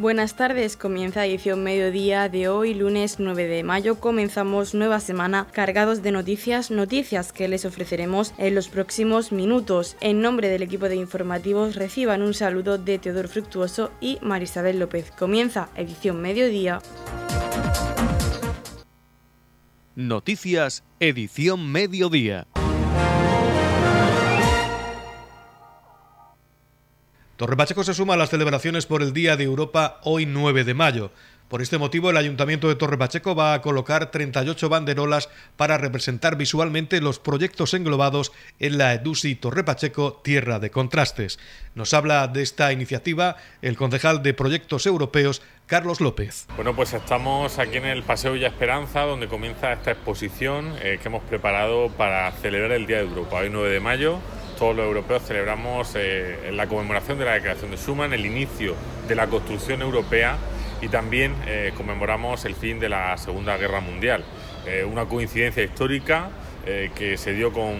Buenas tardes, comienza edición mediodía de hoy, lunes 9 de mayo. Comenzamos nueva semana cargados de noticias, noticias que les ofreceremos en los próximos minutos. En nombre del equipo de informativos reciban un saludo de Teodoro Fructuoso y Marisabel López. Comienza edición mediodía. Noticias, edición mediodía. Torrepacheco se suma a las celebraciones por el Día de Europa hoy 9 de mayo. Por este motivo, el Ayuntamiento de Torre Pacheco va a colocar 38 banderolas para representar visualmente los proyectos englobados en la EDUSI Torre Pacheco Tierra de Contrastes. Nos habla de esta iniciativa el concejal de Proyectos Europeos, Carlos López. Bueno, pues estamos aquí en el Paseo Villa Esperanza, donde comienza esta exposición eh, que hemos preparado para celebrar el Día de Europa, hoy 9 de mayo todos los europeos celebramos eh, la conmemoración de la Declaración de Schuman, el inicio de la construcción europea y también eh, conmemoramos el fin de la Segunda Guerra Mundial. Eh, una coincidencia histórica que se dio con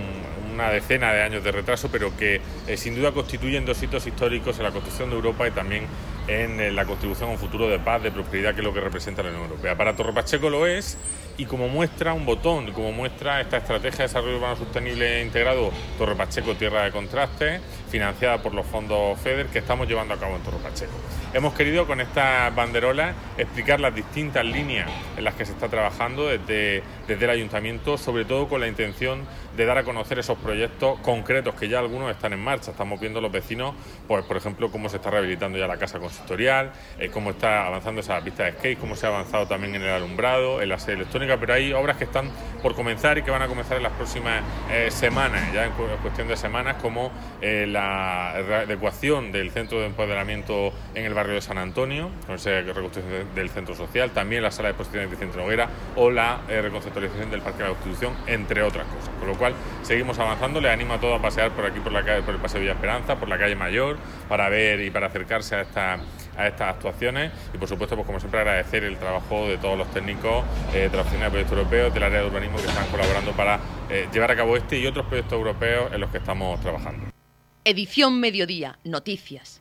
una decena de años de retraso, pero que sin duda constituyen dos hitos históricos en la construcción de Europa y también en la contribución a un futuro de paz, de prosperidad, que es lo que representa la Unión Europea. Para Torre Pacheco lo es y como muestra un botón, como muestra esta estrategia de desarrollo urbano sostenible integrado Torre Pacheco Tierra de Contraste, financiada por los fondos FEDER que estamos llevando a cabo en Torre Pacheco. Hemos querido con estas banderolas explicar las distintas líneas en las que se está trabajando desde, desde el ayuntamiento, sobre todo con la intención de dar a conocer esos proyectos concretos que ya algunos están en marcha. Estamos viendo los vecinos, pues por ejemplo, cómo se está rehabilitando ya la casa consistorial, eh, cómo está avanzando esa pista de skate, cómo se ha avanzado también en el alumbrado, en la sede electrónica pero hay obras que están por comenzar y que van a comenzar en las próximas eh, semanas, ya en cuestión de semanas, como eh, la adecuación del centro de empoderamiento en el barrio de San Antonio, con esa reconstrucción del centro social, también la sala de exposiciones de Centro Hoguera o la eh, reconceptualización del Parque de la Constitución, entre otras cosas. Con lo cual, seguimos avanzando. Les animo a todos a pasear por aquí, por la calle, por el Paseo Villa Esperanza, por la calle Mayor, para ver y para acercarse a esta a estas actuaciones y por supuesto pues como siempre agradecer el trabajo de todos los técnicos eh, de la Oficina de Proyectos Europeos del área de urbanismo que están colaborando para eh, llevar a cabo este y otros proyectos europeos en los que estamos trabajando. Edición Mediodía, Noticias.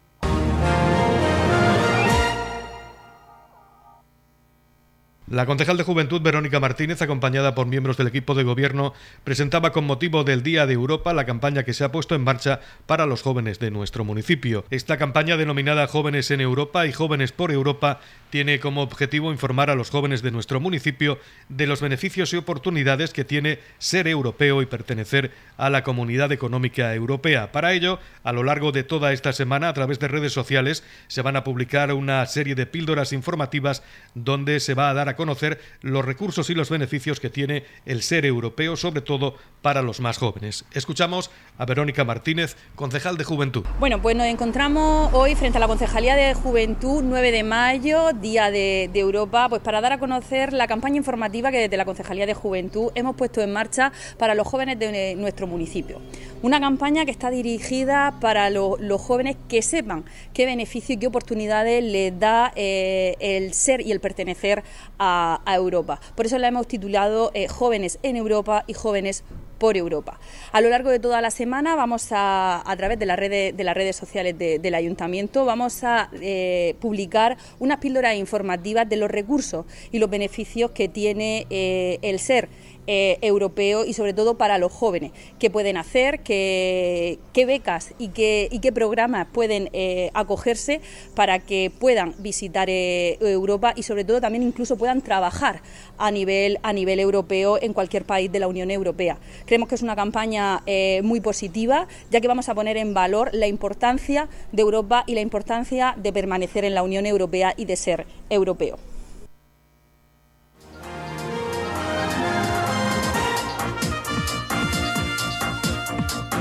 La concejal de Juventud Verónica Martínez, acompañada por miembros del equipo de gobierno, presentaba con motivo del Día de Europa la campaña que se ha puesto en marcha para los jóvenes de nuestro municipio. Esta campaña denominada Jóvenes en Europa y Jóvenes por Europa tiene como objetivo informar a los jóvenes de nuestro municipio de los beneficios y oportunidades que tiene ser europeo y pertenecer a la Comunidad Económica Europea. Para ello, a lo largo de toda esta semana, a través de redes sociales, se van a publicar una serie de píldoras informativas donde se va a dar a conocer los recursos y los beneficios que tiene el ser europeo, sobre todo para los más jóvenes. Escuchamos a Verónica Martínez, concejal de Juventud. Bueno, pues nos encontramos hoy frente a la Concejalía de Juventud, 9 de mayo, Día de, Europa, pues para dar a conocer la campaña informativa que desde la Concejalía de Juventud hemos puesto en marcha para los jóvenes de nuestro municipio. Una campaña que está dirigida para los jóvenes que sepan qué beneficios y qué oportunidades les da eh, el ser y el pertenecer a, Europa. Por eso la hemos titulado eh, Jóvenes en Europa y Jóvenes por Europa. A lo largo de toda la semana vamos a, a través de, las redes, sociales del ayuntamiento, vamos a eh, publicar unas píldoras informativas de los recursos y los beneficios que tiene el ser eh, europeo y sobre todo para los jóvenes, qué pueden hacer, qué, becas y qué, programas pueden eh, acogerse para que puedan visitar eh, Europa y sobre todo también incluso puedan trabajar a nivel, a nivel europeo en cualquier país de la Unión Europea. Creemos que es una campaña muy positiva ya que vamos a poner en valor la importancia de Europa y la importancia de permanecer en la Unión Europea y de ser europeo.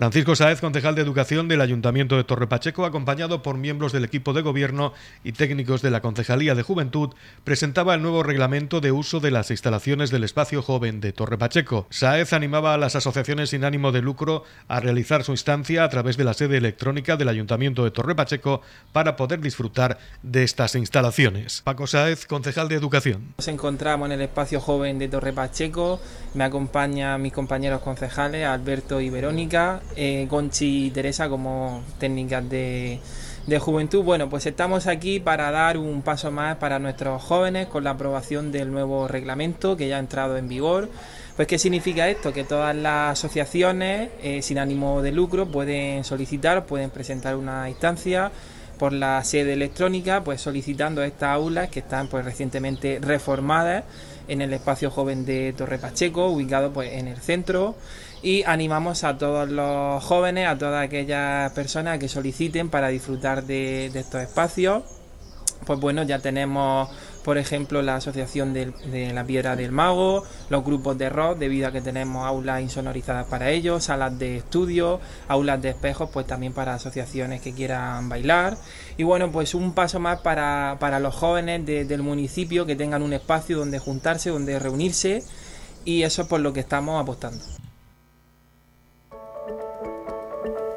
Francisco Sáez, concejal de Educación del Ayuntamiento de Torre Pacheco, acompañado por miembros del equipo de gobierno y técnicos de la Concejalía de Juventud, presentaba el nuevo reglamento de uso de las instalaciones del espacio joven de Torre Pacheco. Sáez animaba a las asociaciones sin ánimo de lucro a realizar su instancia a través de la sede electrónica del Ayuntamiento de Torre Pacheco para poder disfrutar de estas instalaciones. Paco Sáez, concejal de Educación. Nos encontramos en el espacio joven de Torre Pacheco, me acompañan mis compañeros concejales Alberto y Verónica eh, Conchi y Teresa como técnicas de, de juventud. Bueno, pues estamos aquí para dar un paso más para nuestros jóvenes con la aprobación del nuevo reglamento que ya ha entrado en vigor. Pues, ¿qué significa esto? Que todas las asociaciones eh, sin ánimo de lucro pueden solicitar, pueden presentar una instancia por la sede electrónica, pues solicitando estas aulas que están pues recientemente reformadas en el espacio joven de Torre Pacheco, ubicado pues en el centro y animamos a todos los jóvenes, a todas aquellas personas que soliciten para disfrutar de, estos espacios. Pues bueno, ya tenemos, por ejemplo, la Asociación de, la Piedra del Mago, los grupos de rock, debido a que tenemos aulas insonorizadas para ellos, salas de estudio, aulas de espejos, pues también para asociaciones que quieran bailar. Y bueno, pues un paso más para, los jóvenes del municipio que tengan un espacio donde juntarse, donde reunirse, y eso es por lo que estamos apostando.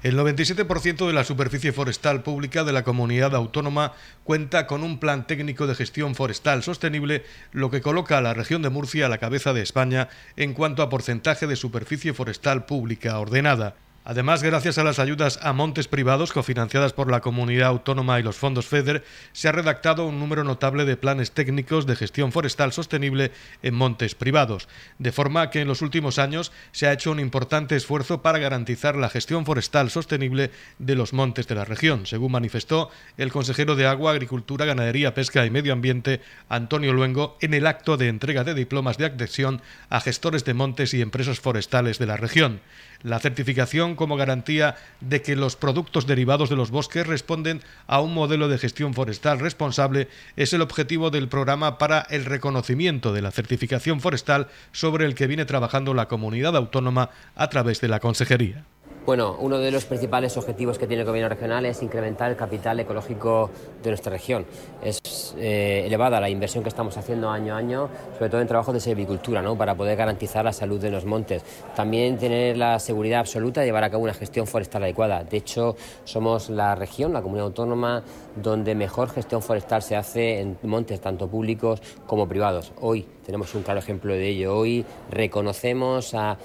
El 97% de la superficie forestal pública de la comunidad autónoma cuenta con un plan técnico de gestión forestal sostenible, lo que coloca a la región de Murcia a la cabeza de España en cuanto a porcentaje de superficie forestal pública ordenada. Además, gracias a las ayudas a montes privados cofinanciadas por la comunidad autónoma y los fondos FEDER, se ha redactado un número notable de planes técnicos de gestión forestal sostenible en montes privados, de forma que en los últimos años se ha hecho un importante esfuerzo para garantizar la gestión forestal sostenible de los montes de la región, según manifestó el consejero de Agua, Agricultura, Ganadería, Pesca y Medio Ambiente, Antonio Luengo, en el acto de entrega de diplomas de adhesión a gestores de montes y empresas forestales de la región. La certificación como garantía de que los productos derivados de los bosques responden a un modelo de gestión forestal responsable es el objetivo del programa para el reconocimiento de la certificación forestal sobre el que viene trabajando la comunidad autónoma a través de la Consejería. Bueno, uno de los principales objetivos que tiene el Gobierno regional es incrementar el capital ecológico de nuestra región. Es eh, elevada la inversión que estamos haciendo año a año, sobre todo en trabajos de silvicultura, ¿no? para poder garantizar la salud de los montes. También tener la seguridad absoluta de llevar a cabo una gestión forestal adecuada. De hecho, somos la región, la comunidad autónoma, donde mejor gestión forestal se hace en montes, tanto públicos como privados. Hoy tenemos un claro ejemplo de ello. Hoy reconocemos a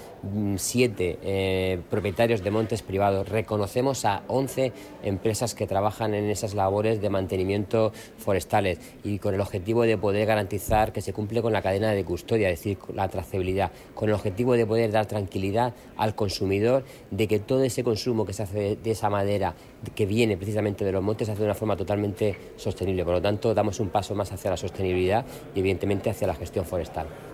siete eh, propietarios de montes privados, reconocemos a once empresas que trabajan en esas labores de mantenimiento forestales y con el objetivo de poder garantizar que se cumple con la cadena de custodia, es decir, la trazabilidad, con el objetivo de poder dar tranquilidad al consumidor de que todo ese consumo que se hace de esa madera que viene precisamente de los montes se hace de una forma totalmente sostenible. Por lo tanto, damos un paso más hacia la sostenibilidad y evidentemente hacia la gestión forestal.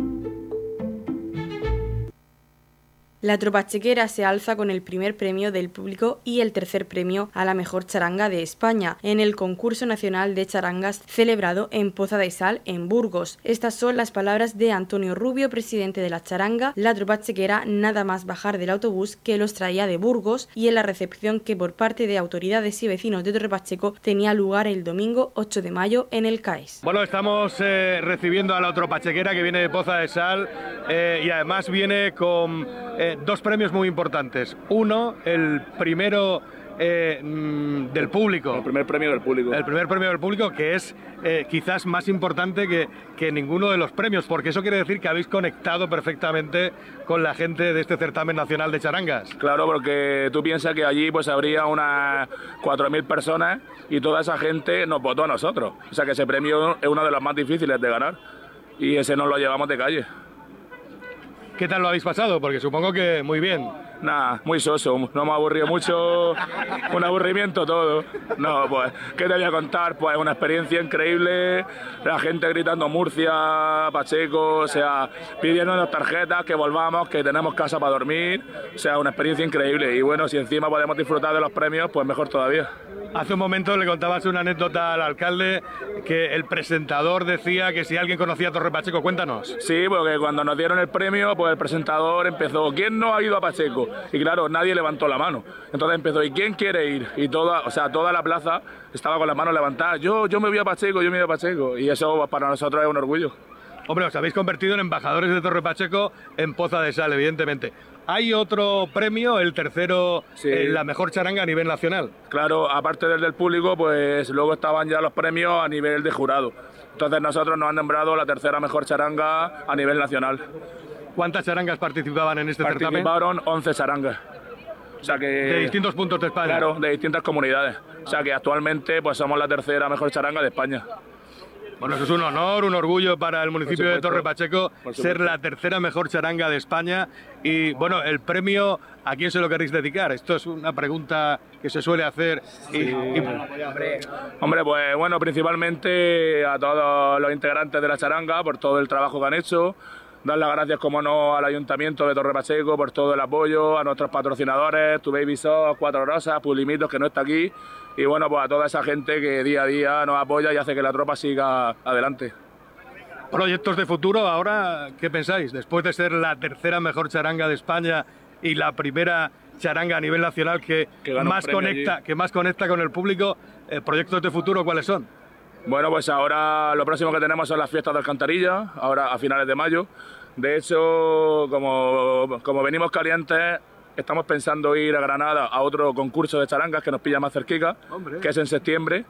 La tropa chequera se alza con el primer premio del público y el tercer premio a la mejor charanga de España en el concurso nacional de charangas celebrado en Poza de Sal, en Burgos. Estas son las palabras de Antonio Rubio, presidente de la charanga. La tropa chequera nada más bajar del autobús que los traía de Burgos y en la recepción que por parte de autoridades y vecinos de Torre tenía lugar el domingo 8 de mayo en el CAES. Bueno, estamos eh, recibiendo a la tropa chequera que viene de Poza de Sal eh, y además viene con eh, dos premios muy importantes. Uno, el primero eh, mm, del público. El primer premio del público. El primer premio del público, que es eh, quizás más importante que, que, ninguno de los premios, porque eso quiere decir que habéis conectado perfectamente con la gente de este certamen nacional de charangas. Claro, porque tú piensas que allí pues habría unas 4.000 personas y toda esa gente nos votó a nosotros. O sea que ese premio es uno de los más difíciles de ganar y ese nos lo llevamos de calle. ¿Qué tal lo habéis pasado? Porque supongo que muy bien. Nada, muy soso, no me ha aburrido mucho, un aburrimiento todo. No, pues, ¿qué te voy a contar? Pues una experiencia increíble, la gente gritando Murcia, Pacheco, o sea, pidiéndonos tarjetas, que volvamos, que tenemos casa para dormir, o sea, una experiencia increíble. Y bueno, si encima podemos disfrutar de los premios, pues mejor todavía. Hace un momento le contabas una anécdota al alcalde que el presentador decía que si alguien conocía a Torre Pacheco, cuéntanos. Sí, porque cuando nos dieron el premio, pues el presentador empezó, ¿quién no ha ido a Pacheco? Y claro, nadie levantó la mano. Entonces empezó, ¿y quién quiere ir? Y toda, o sea, toda la plaza estaba con las manos levantadas. Yo, yo me voy a Pacheco, yo me voy a Pacheco. Y eso para nosotros es un orgullo. Hombre, os habéis convertido en embajadores de Torre Pacheco en Poza de Sal, evidentemente. Hay otro premio, el tercero, la mejor charanga a nivel nacional. Claro, aparte del del público, pues luego estaban ya los premios a nivel de jurado. Entonces nosotros nos han nombrado la tercera mejor charanga a nivel nacional. ¿Cuántas charangas participaban en este certamen? Participaron 11 charangas. O sea que, de distintos puntos de España. Claro, de distintas comunidades. O sea que actualmente pues somos la tercera mejor charanga de España. Bueno, eso es un honor, un orgullo para el municipio de Torre Pacheco ser la tercera mejor charanga de España. Y bueno, el premio, ¿a quién se lo queréis dedicar? Esto es una pregunta que se suele hacer. Hombre, pues bueno, principalmente a todos los integrantes de la charanga por todo el trabajo que han hecho dar las gracias, como no, al Ayuntamiento de Torre Pacheco por todo el apoyo, a nuestros patrocinadores, Tu Baby Soft, Cuatro Rosas, Pulimitos, que no está aquí, y bueno, pues a toda esa gente que día a día nos apoya y hace que la tropa siga adelante. Proyectos de futuro, ahora, ¿qué pensáis? Después de ser la tercera mejor charanga de España y la primera charanga a nivel nacional que, más, conecta, que más conecta con el público, eh, ¿proyectos de futuro cuáles son? Bueno, pues ahora lo próximo que tenemos son las fiestas de Alcantarilla, ahora a finales de mayo. De hecho, como, como venimos calientes, estamos pensando ir a Granada a otro concurso de charangas que nos pilla más cerquita, que es en septiembre.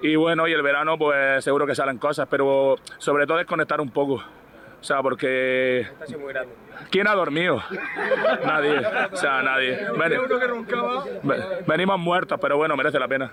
Y bueno, y el verano pues seguro que salen cosas, pero sobre todo es conectar un poco. O sea, porque... ¿Quién ha dormido? nadie. O sea, nadie. Venimos muertos, pero bueno, merece la pena.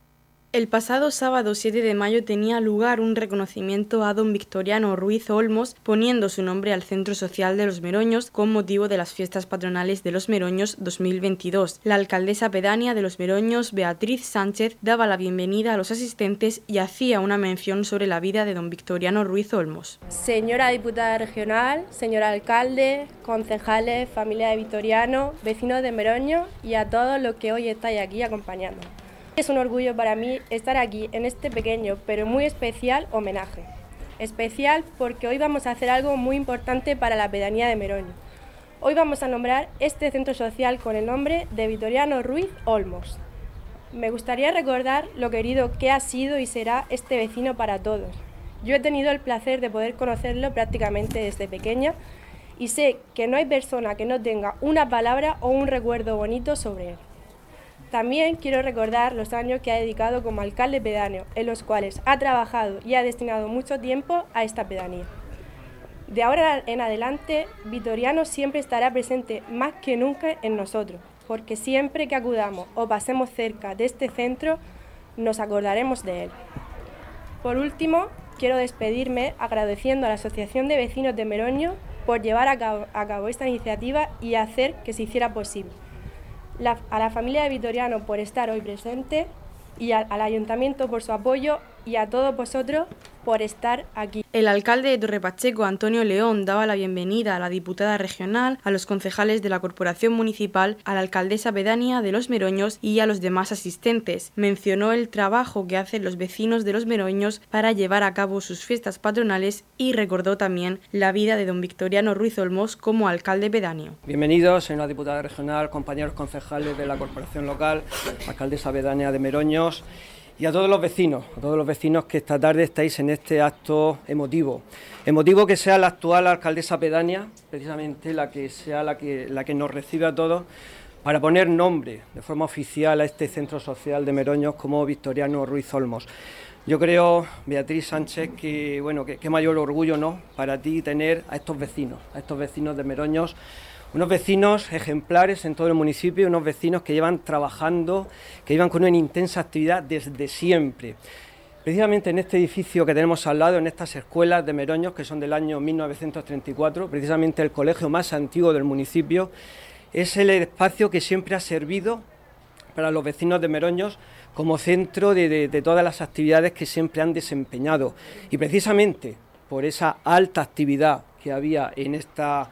El pasado sábado 7 de mayo tenía lugar un reconocimiento a don Victoriano Ruiz Olmos poniendo su nombre al Centro Social de los Meroños con motivo de las fiestas patronales de los Meroños 2022. La alcaldesa pedánea de los Meroños, Beatriz Sánchez, daba la bienvenida a los asistentes y hacía una mención sobre la vida de don Victoriano Ruiz Olmos. Señora diputada regional, señor alcalde, concejales, familia de Victoriano, vecinos de Meroño y a todos los que hoy estáis aquí acompañando. Es un orgullo para mí estar aquí en este pequeño pero muy especial homenaje. Especial porque hoy vamos a hacer algo muy importante para la pedanía de Meroño. Hoy vamos a nombrar este centro social con el nombre de Vitoriano Ruiz Olmos. Me gustaría recordar lo querido que ha sido y será este vecino para todos. Yo he tenido el placer de poder conocerlo prácticamente desde pequeña y sé que no hay persona que no tenga una palabra o un recuerdo bonito sobre él. También quiero recordar los años que ha dedicado como alcalde pedáneo, en los cuales ha trabajado y ha destinado mucho tiempo a esta pedanía. De ahora en adelante, Vitoriano siempre estará presente más que nunca en nosotros, porque siempre que acudamos o pasemos cerca de este centro, nos acordaremos de él. Por último, quiero despedirme agradeciendo a la Asociación de Vecinos de Meroño por llevar a cabo, a cabo esta iniciativa y hacer que se hiciera posible a la familia de Vitoriano por estar hoy presente y al ayuntamiento por su apoyo y a todos vosotros por estar aquí. El alcalde de Torrepacheco, Antonio León, daba la bienvenida a la diputada regional, a los concejales de la corporación municipal, a la alcaldesa pedánea de Los Meroños y a los demás asistentes. Mencionó el trabajo que hacen los vecinos de Los Meroños para llevar a cabo sus fiestas patronales y recordó también la vida de don Victoriano Ruiz Olmos como alcalde pedáneo. Bienvenidos, señora diputada regional, compañeros concejales de la corporación local, alcaldesa pedánea de Meroños y a todos los vecinos, a todos los vecinos que esta tarde estáis en este acto emotivo. Emotivo que sea la actual alcaldesa pedánea, precisamente la que sea la que, la que nos recibe a todos, para poner nombre de forma oficial a este centro social de Meroños como Victoriano Ruiz Olmos. Yo creo, Beatriz Sánchez, que bueno, que, mayor orgullo ¿no? para ti tener a estos vecinos, a estos vecinos de Meroños unos vecinos ejemplares en todo el municipio, unos vecinos que llevan trabajando, que llevan con una intensa actividad desde siempre. Precisamente en este edificio que tenemos al lado, en estas escuelas de Meroños, que son del año 1934, precisamente el colegio más antiguo del municipio, es el espacio que siempre ha servido para los vecinos de Meroños como centro de, todas las actividades que siempre han desempeñado. Y precisamente por esa alta actividad que había en esta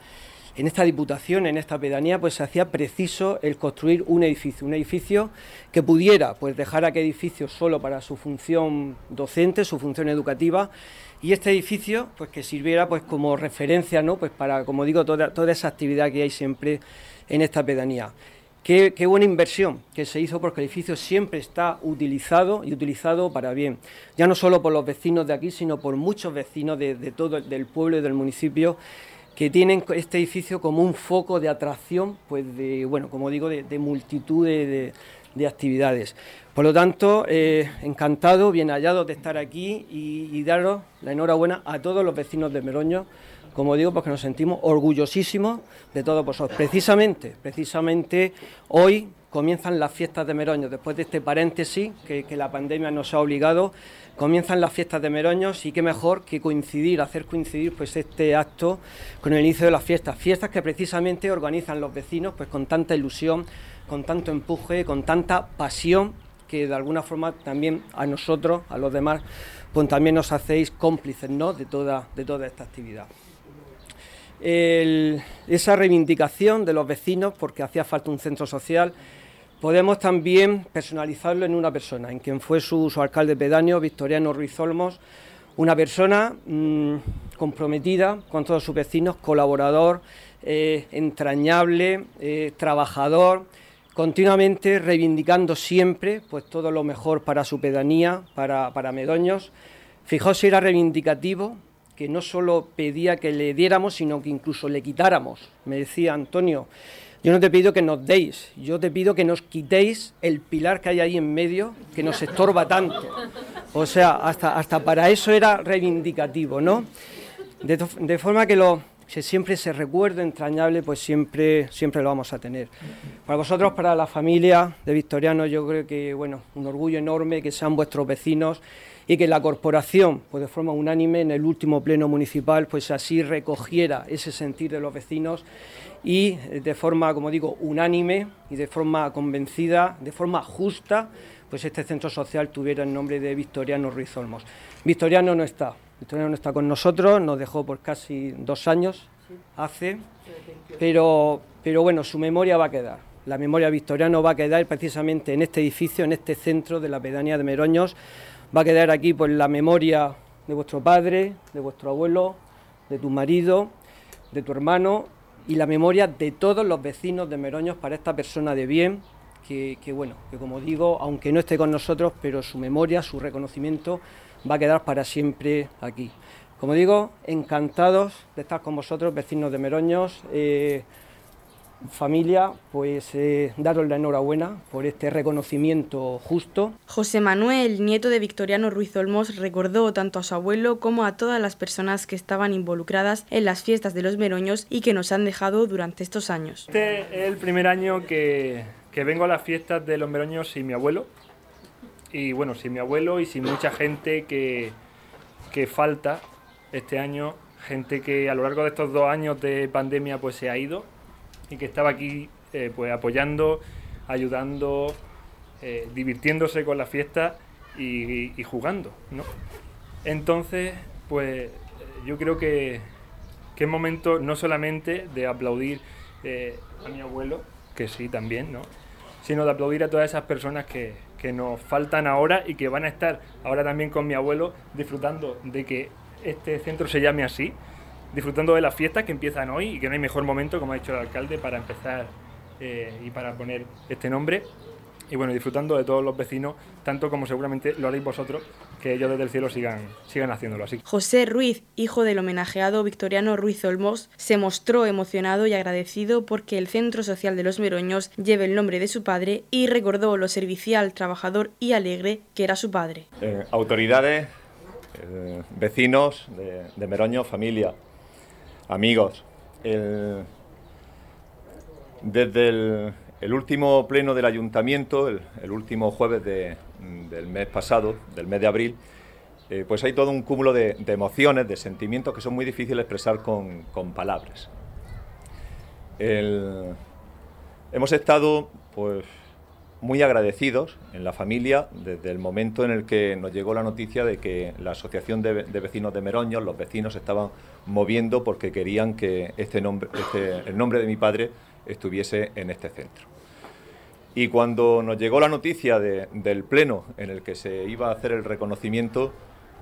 en esta diputación, en esta pedanía, pues se hacía preciso el construir un edificio, un edificio que pudiera pues dejar aquel edificio solo para su función docente, su función educativa, y este edificio pues que sirviera pues como referencia, ¿no? Pues para, como digo, toda, toda esa actividad que hay siempre en esta pedanía. Qué, buena inversión que se hizo porque el edificio siempre está utilizado y utilizado para bien, ya no solo por los vecinos de aquí, sino por muchos vecinos de, de todo el pueblo y del municipio que tienen este edificio como un foco de atracción, pues de, bueno, como digo, de, multitud de, actividades. Por lo tanto, eh, encantado, bien hallado de estar aquí y, daros la enhorabuena a todos los vecinos de Meroño, como digo, porque nos sentimos orgullosísimos de todos vosotros. Precisamente, precisamente hoy comienzan las fiestas de Meroño, después de este paréntesis que, la pandemia nos ha obligado comienzan las fiestas de Meroños y qué mejor que coincidir, hacer coincidir pues este acto con el inicio de las fiestas, fiestas que precisamente organizan los vecinos pues con tanta ilusión, con tanto empuje, con tanta pasión que de alguna forma también a nosotros, a los demás, pues también nos hacéis cómplices ¿no? de, toda, de toda esta actividad. esa reivindicación de los vecinos, porque hacía falta un centro social, Podemos también personalizarlo en una persona, en quien fue su, alcalde pedáneo, Victoriano Ruiz Olmos, una persona mm, comprometida con todos sus vecinos, colaborador, eh, entrañable, eh, trabajador, continuamente reivindicando siempre pues, todo lo mejor para su pedanía, para, para Medoños. Fijaos era reivindicativo, que no solo pedía que le diéramos, sino que incluso le quitáramos. Me decía Antonio, yo no te pido que nos deis, yo te pido que nos quitéis el pilar que hay ahí en medio, que nos estorba tanto. O sea, hasta, hasta para eso era reivindicativo, ¿no? De, forma que lo que siempre se recuerdo entrañable, pues siempre, siempre lo vamos a tener. Para vosotros, para la familia de Victoriano, yo creo que, bueno, un orgullo enorme que sean vuestros vecinos y que la corporación, pues de forma unánime, en el último pleno municipal, pues así recogiera ese sentir de los vecinos y de forma, como digo, unánime y de forma convencida, de forma justa, pues este centro social tuviera el nombre de Victoriano Ruiz Olmos. Victoriano no está, Victoriano no está con nosotros, nos dejó por casi dos años hace, pero, pero bueno, su memoria va a quedar. La memoria de Victoriano va a quedar precisamente en este edificio, en este centro de la pedanía de Meroños. Va a quedar aquí pues la memoria de vuestro padre, de vuestro abuelo, de tu marido, de tu hermano y la memoria de todos los vecinos de Meroños para esta persona de bien, que, bueno, que como digo, aunque no esté con nosotros, pero su memoria, su reconocimiento va a quedar para siempre aquí. Como digo, encantados de estar con vosotros, vecinos de Meroños. Eh, familia, pues eh, daros la enhorabuena por este reconocimiento justo. José Manuel, nieto de Victoriano Ruiz Olmos, recordó tanto a su abuelo como a todas las personas que estaban involucradas en las fiestas de los Meroños y que nos han dejado durante estos años. Este es el primer año que, que vengo a las fiestas de los Meroños sin mi abuelo. Y bueno, sin mi abuelo y sin mucha gente que, que falta este año, gente que a lo largo de estos dos años de pandemia pues se ha ido y que estaba aquí eh, pues apoyando, ayudando, eh, divirtiéndose con la fiesta y, jugando, ¿no? Entonces, pues yo creo que, que es momento no solamente de aplaudir eh, a mi abuelo, que sí también, ¿no? Sino de aplaudir a todas esas personas que, que nos faltan ahora y que van a estar ahora también con mi abuelo disfrutando de que este centro se llame así, disfrutando de las fiestas que empiezan hoy y que no hay mejor momento, como ha dicho el alcalde, para empezar eh, y para poner este nombre. Y bueno, disfrutando de todos los vecinos, tanto como seguramente lo haréis vosotros, que ellos desde el cielo sigan, sigan haciéndolo así. José Ruiz, hijo del homenajeado Victoriano Ruiz Olmos, se mostró emocionado y agradecido porque el Centro Social de los Meroños lleve el nombre de su padre y recordó lo servicial, trabajador y alegre que era su padre. Eh, autoridades, eh, vecinos de, de Meroño, familia, amigos, desde el, último pleno del ayuntamiento, el, último jueves del mes pasado, del mes de abril, eh, pues hay todo un cúmulo de, emociones, de sentimientos que son muy difíciles de expresar con, palabras. hemos estado pues, muy agradecidos en la familia desde el momento en el que nos llegó la noticia de que la Asociación de, Vecinos de Meroño, los vecinos estaban moviendo porque querían que este nombre, este, el nombre de mi padre estuviese en este centro. Y cuando nos llegó la noticia del pleno en el que se iba a hacer el reconocimiento,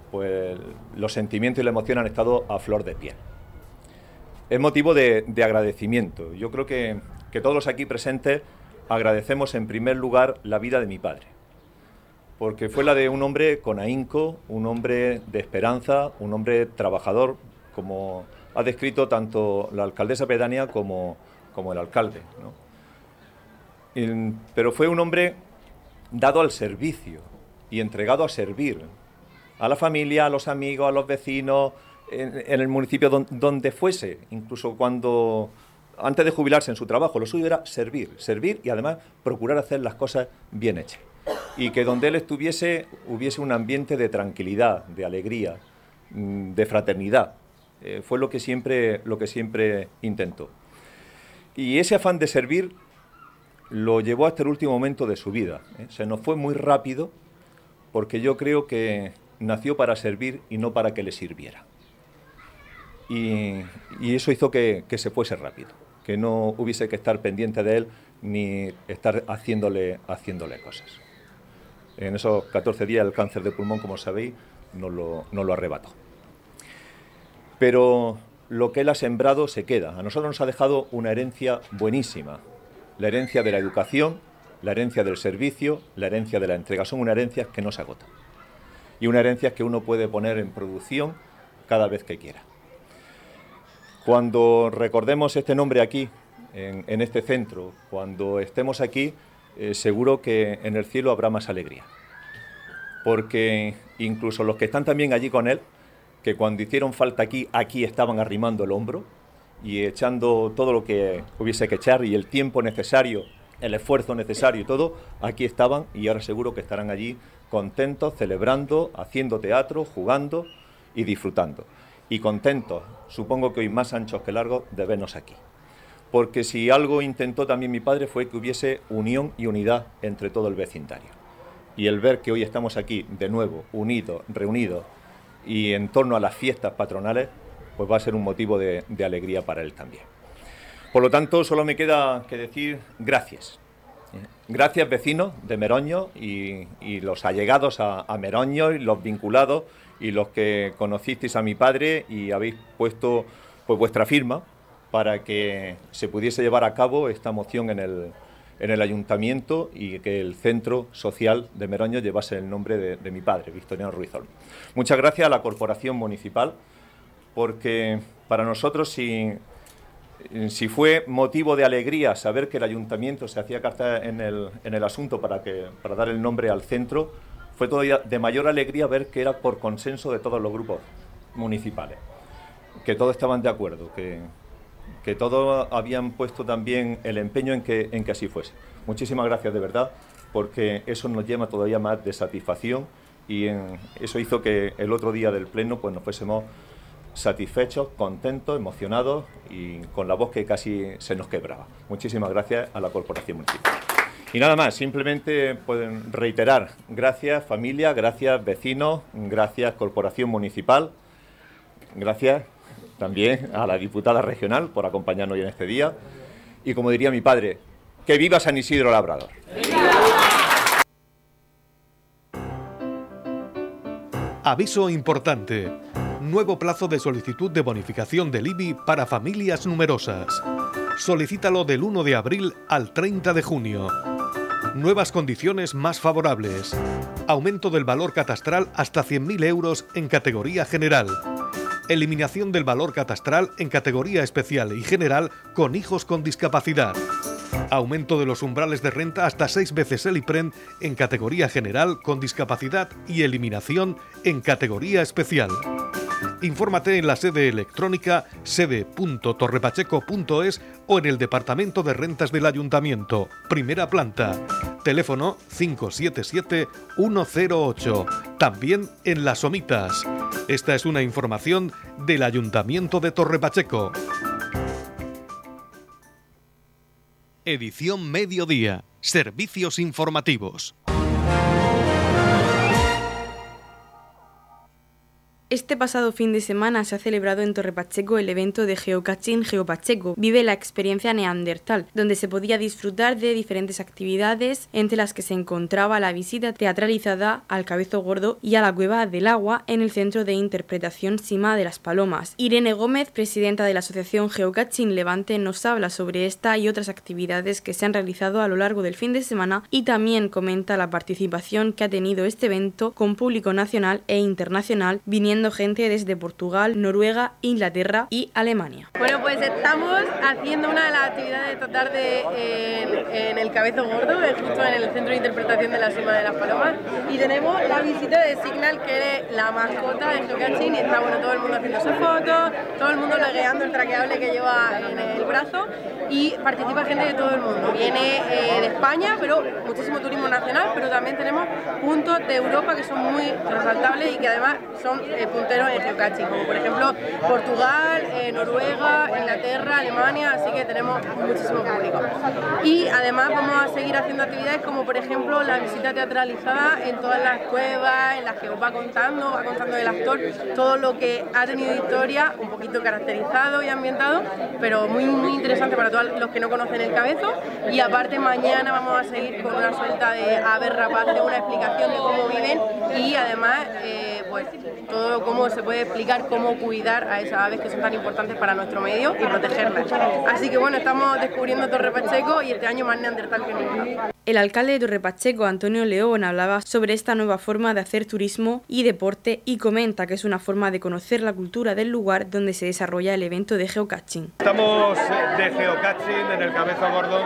pues los sentimientos y la emoción han estado a flor de piel. Es motivo de, agradecimiento. Yo creo que, que, todos los aquí presentes agradecemos en primer lugar la vida de mi padre, porque fue la de un hombre con ahínco, un hombre de esperanza, un hombre trabajador, como ha descrito tanto la alcaldesa pedánea como, como el alcalde. pero fue un hombre dado al servicio y entregado a servir a la familia, a los amigos, a los vecinos, en, el municipio donde, fuese, incluso cuando antes de jubilarse en su trabajo, lo suyo era servir, servir y además procurar hacer las cosas bien hechas. Y que donde él estuviese hubiese un ambiente de tranquilidad, de alegría, mm, de fraternidad. Eh, fue lo que, siempre, lo que siempre intentó. Y ese afán de servir lo llevó hasta el último momento de su vida. ¿eh? Se nos fue muy rápido porque yo creo que nació para servir y no para que le sirviera. Y, eso hizo que, se fuese rápido, que no hubiese que estar pendiente de él ni estar haciéndole, haciéndole cosas. En esos 14 días el cáncer de pulmón, como sabéis, no lo, no lo arrebató. Pero lo que él ha sembrado se queda. A nosotros nos ha dejado una herencia buenísima. La herencia de la educación, la herencia del servicio, la herencia de la entrega. Son una herencia que no se agota y una herencia que uno puede poner en producción cada vez que quiera. Cuando recordemos este nombre aquí, en, este centro, cuando estemos aquí, eh, seguro que en el cielo habrá más alegría. Porque incluso los que están también allí con él, que cuando hicieron falta aquí, aquí estaban arrimando el hombro y echando todo lo que hubiese que echar y el tiempo necesario, el esfuerzo necesario y todo, aquí estaban y ahora seguro que estarán allí contentos, celebrando, haciendo teatro, jugando y disfrutando. Y contentos, supongo que hoy más anchos que largos, de vernos aquí. Porque si algo intentó también mi padre fue que hubiese unión y unidad entre todo el vecindario. Y el ver que hoy estamos aquí de nuevo, unidos, reunidos y en torno a las fiestas patronales, pues va a ser un motivo de, alegría para él también. Por lo tanto, solo me queda que decir gracias Gracias vecinos de Meroño y, los allegados a, Meroño y los vinculados y los que conocisteis a mi padre y habéis puesto pues, vuestra firma para que se pudiese llevar a cabo esta moción en el, en el ayuntamiento y que el centro social de Meroño llevase el nombre de, mi padre, Victoriano Ruizol. Muchas gracias a la corporación municipal porque para nosotros si si fue motivo de alegría saber que el ayuntamiento se hacía carta en el, en el asunto para, que, para dar el nombre al centro, fue todavía de mayor alegría ver que era por consenso de todos los grupos municipales, que todos estaban de acuerdo, que, que todos habían puesto también el empeño en que, en que así fuese. Muchísimas gracias de verdad, porque eso nos lleva todavía más de satisfacción y eso hizo que el otro día del pleno pues nos fuésemos satisfechos, contentos, emocionados y con la voz que casi se nos quebraba. Muchísimas gracias a la Corporación Municipal. Y nada más, simplemente pueden reiterar, gracias familia, gracias vecinos, gracias Corporación Municipal, gracias también a la diputada regional por acompañarnos hoy en este día. Y como diría mi padre, que viva San Isidro Labrador. Aviso importante nuevo plazo de solicitud de bonificación del IBI para familias numerosas. Solicítalo del 1 de abril al 30 de junio. Nuevas condiciones más favorables. Aumento del valor catastral hasta 100.000 euros en categoría general. Eliminación del valor catastral en categoría especial y general con hijos con discapacidad. Aumento de los umbrales de renta hasta seis veces el IPREN en categoría general con discapacidad y eliminación en categoría especial. Infórmate en la sede electrónica sede.torrepacheco.es o en el Departamento de Rentas del Ayuntamiento, primera planta. Teléfono 577-108. También en Las Somitas. Esta es una información del Ayuntamiento de Torrepacheco. Edición Mediodía. Servicios informativos. Este pasado fin de semana se ha celebrado en Torre Pacheco el evento de Geocaching Geopacheco, Vive la experiencia neandertal, donde se podía disfrutar de diferentes actividades, entre las que se encontraba la visita teatralizada al Cabezo Gordo y a la Cueva del Agua en el Centro de Interpretación Sima de las Palomas. Irene Gómez, presidenta de la Asociación Geocaching Levante, nos habla sobre esta y otras actividades que se han realizado a lo largo del fin de semana y también comenta la participación que ha tenido este evento con público nacional e internacional viniendo gente desde Portugal, Noruega, Inglaterra y Alemania. Bueno, pues estamos haciendo una de las actividades de esta tarde en, el Cabezo Gordo, justo en el Centro de Interpretación de la Sima de las Palomas, y tenemos la visita de Signal, que es la mascota de Geocaching, y está bueno, todo el mundo haciendo sus fotos, todo el mundo logueando el traqueable que lleva en el brazo, y participa gente de todo el mundo. Viene eh, de España, pero muchísimo turismo nacional, pero también tenemos puntos de Europa que son muy resaltables y que además son eh, punteros en geocaching, como por ejemplo Portugal, eh, Noruega, Inglaterra, Alemania, así que tenemos muchísimo público. Y además vamos a seguir haciendo actividades como por ejemplo la visita teatralizada en todas las cuevas, en las que os va contando, va contando el actor todo lo que ha tenido historia, un poquito caracterizado y ambientado, pero muy, muy interesante para todos los que no conocen el cabezo. Y aparte mañana vamos a seguir con una suelta de aves rapaces, una explicación de cómo viven y además eh, pues todo cómo se puede explicar cómo cuidar a esas aves que son tan importantes para nuestro medio y protegerlas. Así que bueno, estamos descubriendo Torre Pacheco y este año más neandertal que nunca. El alcalde de Torre Pacheco, Antonio León, hablaba sobre esta nueva forma de hacer turismo y deporte y comenta que es una forma de conocer la cultura del lugar donde se desarrolla el evento de geocaching. Estamos de geocaching en el Cabezo Gordo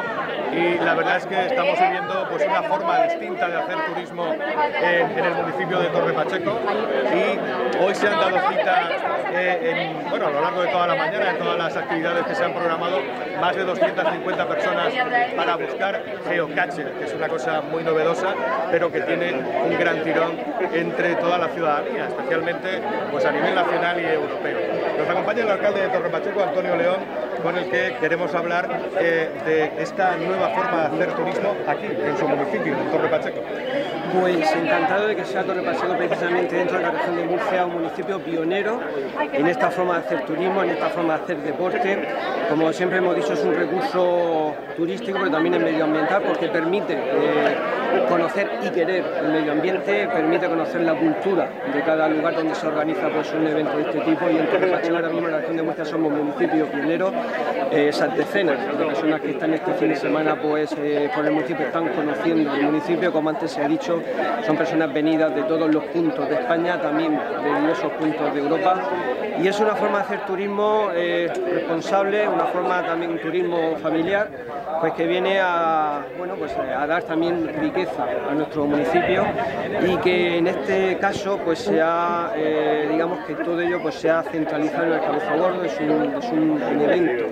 y la verdad es que estamos viviendo pues, una forma distinta de hacer turismo en, el municipio de Torre Pacheco y Hoy se han dado cita eh, bueno, a lo largo de toda la mañana, en todas las actividades que se han programado, más de 250 personas para buscar geocache, que es una cosa muy novedosa, pero que tiene un gran tirón entre toda la ciudadanía, especialmente pues, a nivel nacional y europeo. Nos acompaña el alcalde de Torre Pacheco, Antonio León, con el que queremos hablar eh, de esta nueva forma de hacer turismo aquí, en su municipio, en Torre Pacheco. Pues encantado de que sea Torre Pacheco precisamente dentro de la región de Murcia un municipio pionero en esta forma de hacer turismo, en esta forma de hacer deporte. Como siempre hemos dicho, es un recurso turístico, pero también es medioambiental porque permite インテル、え conocer y querer el medio ambiente, permite conocer la cultura de cada lugar donde se organiza pues, un evento de este tipo. Y en Torre Pacheco ahora mismo en la región de Murcia somos municipio pionero, eh, esas decenas de personas que están este fin de semana pues, eh, por el municipio están conociendo el municipio, como antes se ha dicho, son personas venidas de todos los puntos de España, también de diversos puntos de Europa. Y es una forma de hacer turismo eh, responsable, una forma también turismo familiar, pues que viene a, bueno, pues a dar también riqueza a nuestro municipio y que en este caso pues se ha, eh, digamos que todo ello pues se ha centralizado en el Cabezo Gordo, es un, es un, evento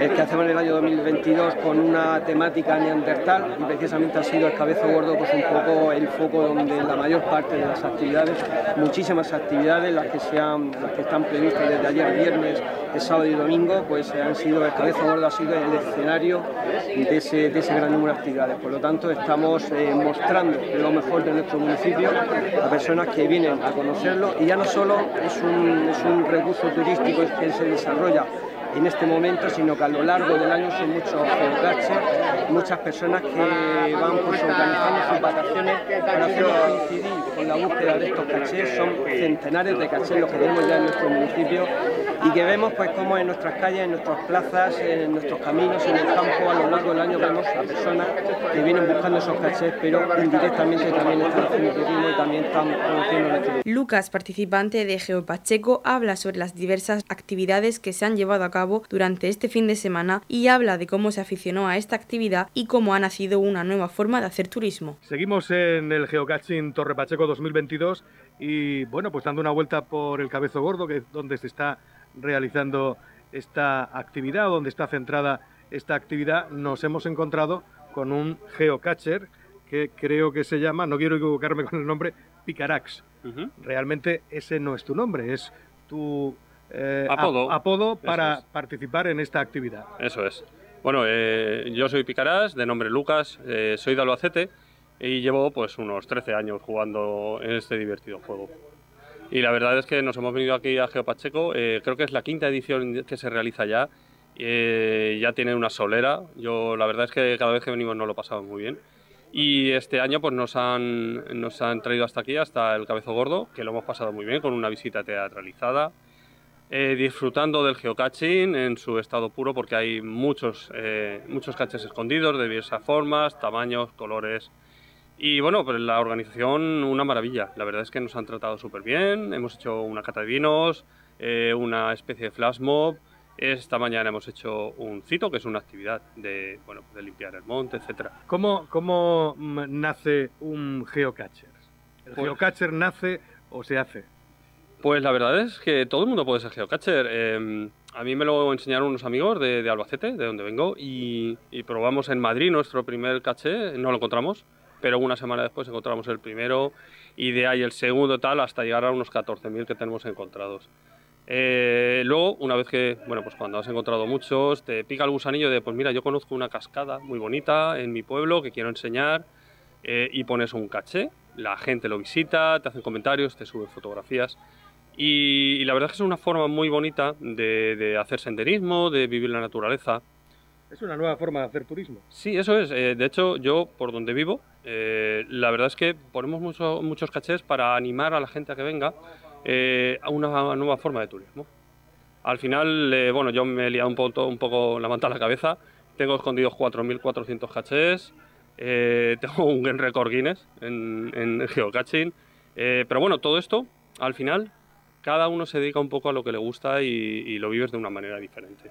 el que hacemos en el año 2022 con una temática neandertal y precisamente ha sido el Cabezo Gordo pues un poco el foco donde la mayor parte de las actividades, muchísimas actividades, las que, sean, las que están previstas desde ayer viernes, el sábado y domingo, pues han sido, el Cabezo Gordo ha sido el escenario de ese, de ese gran número de actividades. Por lo tanto, estamos eh, mostrando lo mejor de nuestro municipio a personas que vienen a conocerlo y ya no solo es un, es un recurso turístico que se desarrolla en este momento, sino que a lo largo del año son muchos geocaches, muchas personas que van pues, organizando sus vacaciones para hacer coincidir con la búsqueda de estos cachés. Son centenares de cachés los que tenemos ya en nuestro municipio y que vemos pues como en nuestras calles, en nuestras plazas, en nuestros caminos, en el campo, a lo largo del año vemos a personas que vienen buscando esos cachés, pero indirectamente también están haciendo turismo y también están conociendo nuestro Lucas, participante de Geopacheco, habla sobre las diversas actividades que se han llevado a cabo durante este fin de semana y habla de cómo se aficionó a esta actividad y cómo ha nacido una nueva forma de hacer turismo. Seguimos en el Geocaching Torre Pacheco 2022 y bueno, pues dando una vuelta por el Cabezo Gordo, que es donde se está realizando esta actividad, donde está centrada esta actividad, nos hemos encontrado con un geocacher que creo que se llama, no quiero equivocarme con el nombre, Picarax. Realmente ese no es tu nombre, es tu eh, apodo, para participar en esta actividad. Eso es. Bueno, eh, yo soy Picarax, de nombre Lucas, eh, soy de Albacete y llevo pues unos 13 años jugando en este divertido juego. Y la verdad es que nos hemos venido aquí a Geopacheco, creo que es la quinta edición que se realiza ya, ya tiene una solera, yo la verdad es que cada vez que venimos no lo pasamos muy bien. Y este año pues nos han, nos han traído hasta aquí, hasta el Cabezo Gordo, que lo hemos pasado muy bien con una visita teatralizada, eh, disfrutando del geocaching en su estado puro porque hay muchos, eh, muchos caches escondidos de diversas formas, tamaños, colores. Y bueno, pues la organización una maravilla. La verdad es que nos han tratado súper bien. Hemos hecho una cata de vinos, eh, una especie de flash mob, esta mañana hemos hecho un cito, que es una actividad de, bueno, de limpiar el monte, etcétera. ¿Cómo, ¿Cómo nace un geocacher? ¿El pues geocacher nace o se hace? Pues la verdad es que todo el mundo puede ser geocacher. Em, a mí me lo enseñaron unos amigos de, Albacete, de donde vengo, y, y, probamos en Madrid nuestro primer caché, no lo encontramos, pero una semana después encontramos el primero, y de ahí el segundo tal, hasta llegar a unos 14.000 que tenemos encontrados. Eh, luego, una vez que, bueno, pues cuando has encontrado muchos, te pica el gusanillo de, pues mira, yo conozco una cascada muy bonita en mi pueblo que quiero enseñar eh, y pones un caché, la gente lo visita, te hacen comentarios, te suben fotografías y, la verdad es que es una forma muy bonita de, hacer senderismo, de vivir la naturaleza. Es una nueva forma de hacer turismo. Sí, eso es. Eh, de hecho, yo por donde vivo, la verdad es que ponemos muchos cachés para animar a la gente a que venga eh, a una nueva forma de turismo. Al final, eh, bueno, yo me he liado un poco, un poco la manta a la cabeza. Tengo escondidos 4.400 cachés. Eh, tengo un récord Guinness en, en geocaching. pero bueno, todo esto, al final, cada uno se dedica un poco a lo que le gusta y lo vives de una manera diferente.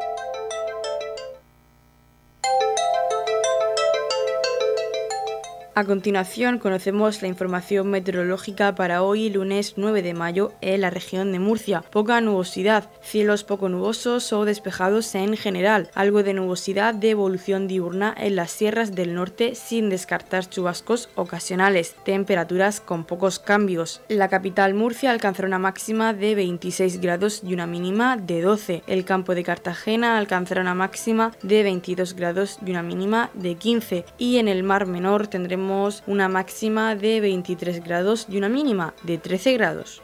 A continuación conocemos la información meteorológica para hoy lunes 9 de mayo en la región de Murcia. Poca nubosidad, cielos poco nubosos o despejados en general, algo de nubosidad de evolución diurna en las sierras del norte sin descartar chubascos ocasionales, temperaturas con pocos cambios. La capital Murcia alcanzará una máxima de 26 grados y una mínima de 12. El campo de Cartagena alcanzará una máxima de 22 grados y una mínima de 15. Y en el mar menor una máxima de 23 grados y una mínima de 13 grados.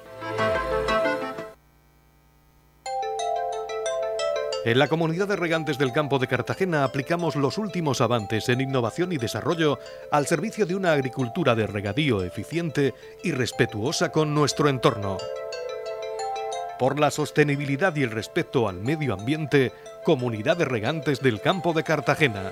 En la comunidad de regantes del campo de Cartagena aplicamos los últimos avances en innovación y desarrollo al servicio de una agricultura de regadío eficiente y respetuosa con nuestro entorno. Por la sostenibilidad y el respeto al medio ambiente, Comunidad de Regantes del Campo de Cartagena.